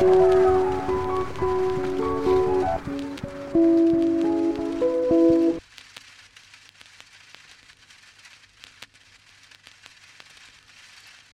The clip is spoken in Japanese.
you